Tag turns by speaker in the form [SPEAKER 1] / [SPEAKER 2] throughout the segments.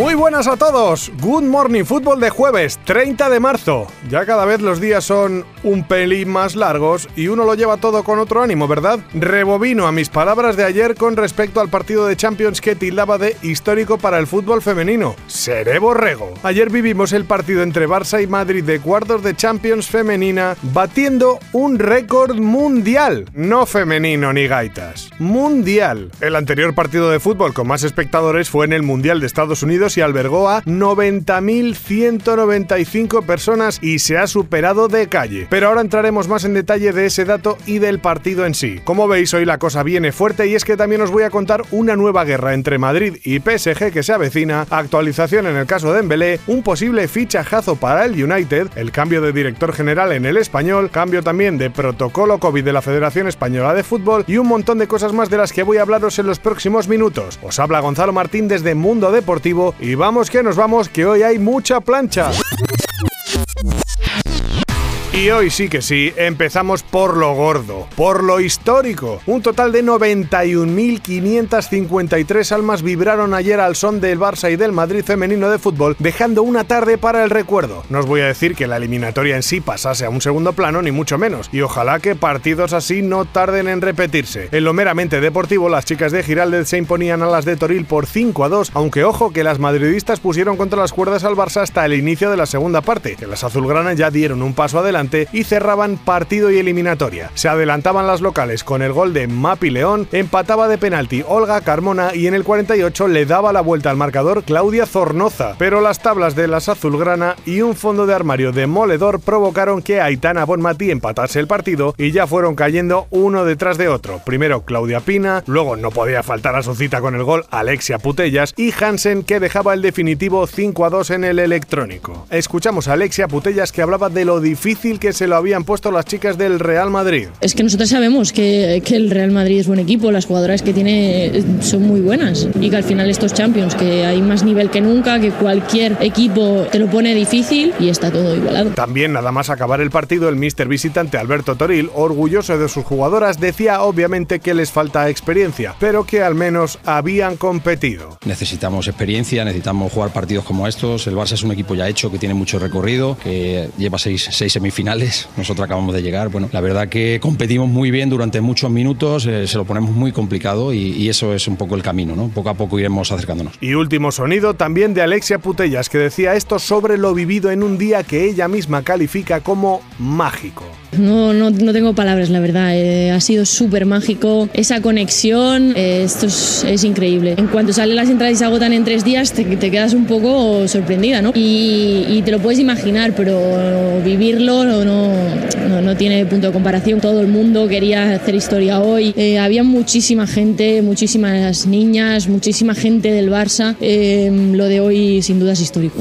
[SPEAKER 1] Muy buenas a todos. Good Morning Fútbol de jueves 30 de marzo. Ya cada vez los días son un pelín más largos y uno lo lleva todo con otro ánimo, ¿verdad? Rebobino a mis palabras de ayer con respecto al partido de Champions que tildaba de histórico para el fútbol femenino. Seré borrego. Ayer vivimos el partido entre Barça y Madrid de cuartos de Champions femenina batiendo un récord mundial. No femenino ni gaitas. Mundial. El anterior partido de fútbol con más espectadores fue en el Mundial de Estados Unidos y albergó a 90.195 personas y se ha superado de calle. Pero ahora entraremos más en detalle de ese dato y del partido en sí. Como veis, hoy la cosa viene fuerte y es que también os voy a contar una nueva guerra entre Madrid y PSG que se avecina, actualización en el caso de Dembélé, un posible fichajazo para el United, el cambio de director general en el español, cambio también de protocolo COVID de la Federación Española de Fútbol y un montón de cosas más de las que voy a hablaros en los próximos minutos. Os habla Gonzalo Martín desde Mundo Deportivo y vamos que nos vamos, que hoy hay mucha plancha. Y hoy sí que sí, empezamos por lo gordo, por lo histórico. Un total de 91.553 almas vibraron ayer al son del Barça y del Madrid femenino de fútbol, dejando una tarde para el recuerdo. No os voy a decir que la eliminatoria en sí pasase a un segundo plano, ni mucho menos, y ojalá que partidos así no tarden en repetirse. En lo meramente deportivo, las chicas de Giraldez se imponían a las de Toril por 5 a 2, aunque ojo que las madridistas pusieron contra las cuerdas al Barça hasta el inicio de la segunda parte, que las azulgranas ya dieron un paso adelante y cerraban partido y eliminatoria. Se adelantaban las locales con el gol de Mapi León, empataba de penalti Olga Carmona y en el 48 le daba la vuelta al marcador Claudia Zornoza. Pero las tablas de las azulgrana y un fondo de armario demoledor provocaron que Aitana Bonmati empatase el partido y ya fueron cayendo uno detrás de otro. Primero Claudia Pina, luego no podía faltar a su cita con el gol Alexia Putellas y Hansen que dejaba el definitivo 5 a 2 en el electrónico. Escuchamos a Alexia Putellas que hablaba de lo difícil que se lo habían puesto las chicas del Real Madrid.
[SPEAKER 2] Es que nosotros sabemos que, que, el Real Madrid es buen equipo, las jugadoras que tiene son muy buenas y que al final estos Champions, que hay más nivel que nunca, que cualquier equipo te lo pone difícil y está todo igualado.
[SPEAKER 1] También nada más acabar el partido, el mister visitante Alberto Toril, orgulloso de sus jugadoras, decía obviamente que les falta experiencia, pero que al menos habían competido.
[SPEAKER 3] Necesitamos experiencia, necesitamos jugar partidos como estos. El Barça es un equipo ya hecho, que tiene mucho recorrido, que lleva seis, seis semifinales finales. Nosotros acabamos de llegar. Bueno, la verdad que competimos muy bien durante muchos minutos, eh, se lo ponemos muy complicado y, y, eso es un poco el camino, ¿no? Poco a poco iremos acercándonos.
[SPEAKER 1] Y último sonido también de Alexia Putellas, que decía esto sobre lo vivido en un día que ella misma califica como mágico.
[SPEAKER 2] No, no, no tengo palabras, la verdad. Eh, ha sido súper mágico. Esa conexión, eh, esto es, es, increíble. En cuanto salen las entradas y se agotan en tres días, te, te quedas un poco sorprendida, ¿no? Y, y, te lo puedes imaginar, pero vivirlo no, tiene punto de comparación. Todo el mundo quería hacer historia hoy. Eh, había muchísima gente, muchísimas niñas, muchísima gente del Barça. Eh, lo de hoy, sin duda, es histórico.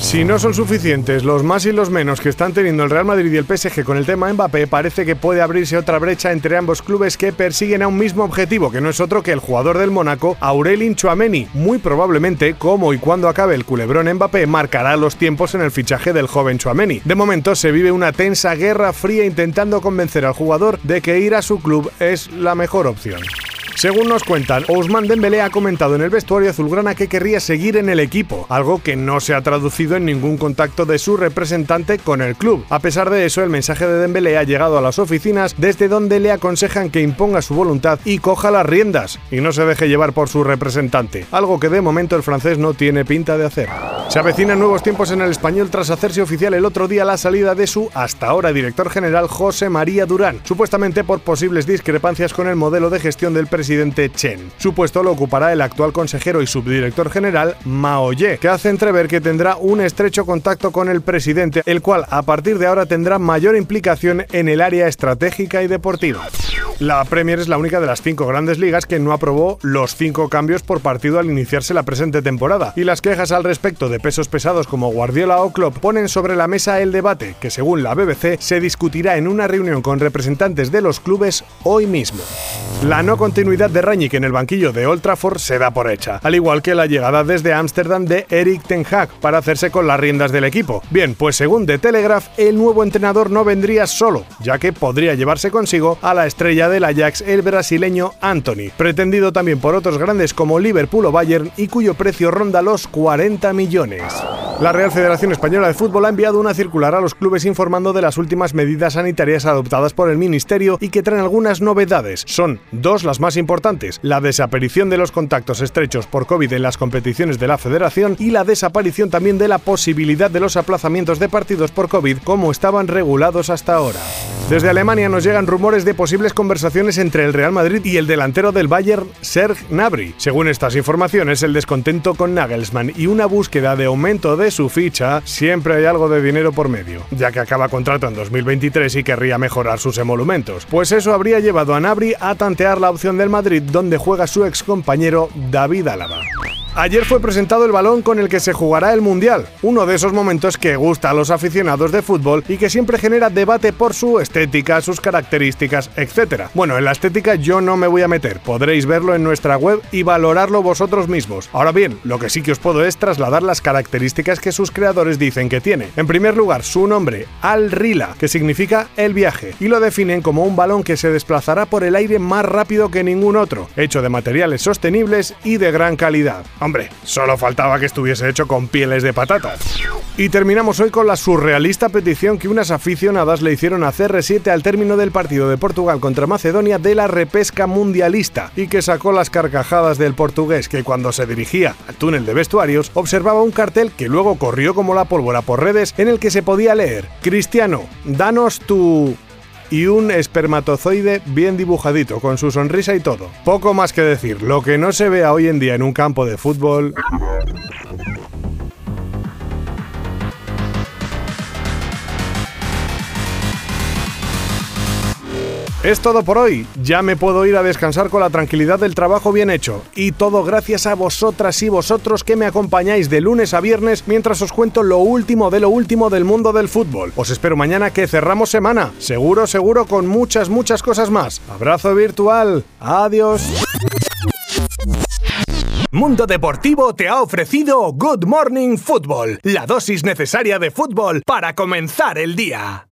[SPEAKER 1] Si no son suficientes los más y los menos que están teniendo el Real Madrid y el PSG con el tema Mbappé, parece que puede abrirse otra brecha entre ambos clubes que persiguen a un mismo objetivo, que no es otro que el jugador del Mónaco, Aurelien Chouameni. Muy probablemente, como y cuando acabe el culebrón Mbappé, marcará los tiempos en el fichaje del joven Chouameni. De momento se vive una tensa guerra fría intentando convencer al jugador de que ir a su club es la mejor opción. Según nos cuentan, Ousmane Dembélé ha comentado en el vestuario azulgrana que querría seguir en el equipo, algo que no se ha traducido en ningún contacto de su representante con el club. A pesar de eso, el mensaje de Dembélé ha llegado a las oficinas desde donde le aconsejan que imponga su voluntad y coja las riendas y no se deje llevar por su representante, algo que de momento el francés no tiene pinta de hacer. Se avecinan nuevos tiempos en el español tras hacerse oficial el otro día la salida de su hasta ahora director general José María Durán, supuestamente por posibles discrepancias con el modelo de gestión del presidente Chen. Su puesto lo ocupará el actual consejero y subdirector general Mao Ye, que hace entrever que tendrá un estrecho contacto con el presidente, el cual a partir de ahora tendrá mayor implicación en el área estratégica y deportiva. La Premier es la única de las cinco grandes ligas que no aprobó los cinco cambios por partido al iniciarse la presente temporada, y las quejas al respecto de pesos pesados como Guardiola o Klopp ponen sobre la mesa el debate, que según la BBC se discutirá en una reunión con representantes de los clubes hoy mismo. La no continuidad de Rangnick en el banquillo de Old Trafford se da por hecha, al igual que la llegada desde Ámsterdam de Eric Ten Hag para hacerse con las riendas del equipo. Bien, pues según The Telegraph, el nuevo entrenador no vendría solo, ya que podría llevarse consigo a la estrella del Ajax, el brasileño Anthony, pretendido también por otros grandes como Liverpool o Bayern y cuyo precio ronda los 40 millones. La Real Federación Española de Fútbol ha enviado una circular a los clubes informando de las últimas medidas sanitarias adoptadas por el Ministerio y que traen algunas novedades. Son dos las más importantes, la desaparición de los contactos estrechos por COVID en las competiciones de la Federación y la desaparición también de la posibilidad de los aplazamientos de partidos por COVID como estaban regulados hasta ahora. Desde Alemania nos llegan rumores de posibles conversaciones entre el Real Madrid y el delantero del Bayern, Serge Gnabry. Según estas informaciones, el descontento con Nagelsmann y una búsqueda de aumento de su ficha, siempre hay algo de dinero por medio, ya que acaba contrato en 2023 y querría mejorar sus emolumentos. Pues eso habría llevado a Gnabry a tantear la opción del Madrid, donde juega su ex compañero David Álava. Ayer fue presentado el balón con el que se jugará el Mundial, uno de esos momentos que gusta a los aficionados de fútbol y que siempre genera debate por su estética, sus características, etc. Bueno, en la estética yo no me voy a meter, podréis verlo en nuestra web y valorarlo vosotros mismos. Ahora bien, lo que sí que os puedo es trasladar las características que sus creadores dicen que tiene. En primer lugar, su nombre, Al Rila, que significa el viaje, y lo definen como un balón que se desplazará por el aire más rápido que ningún otro, hecho de materiales sostenibles y de gran calidad. Hombre, solo faltaba que estuviese hecho con pieles de patatas. Y terminamos hoy con la surrealista petición que unas aficionadas le hicieron a CR7 al término del partido de Portugal contra Macedonia de la repesca mundialista y que sacó las carcajadas del portugués que cuando se dirigía al túnel de vestuarios observaba un cartel que luego corrió como la pólvora por redes en el que se podía leer Cristiano, danos tu y un espermatozoide bien dibujadito, con su sonrisa y todo. Poco más que decir, lo que no se vea hoy en día en un campo de fútbol... Es todo por hoy. Ya me puedo ir a descansar con la tranquilidad del trabajo bien hecho. Y todo gracias a vosotras y vosotros que me acompañáis de lunes a viernes mientras os cuento lo último de lo último del mundo del fútbol. Os espero mañana que cerramos semana. Seguro, seguro, con muchas, muchas cosas más. Abrazo virtual. Adiós.
[SPEAKER 4] Mundo Deportivo te ha ofrecido Good Morning Football, la dosis necesaria de fútbol para comenzar el día.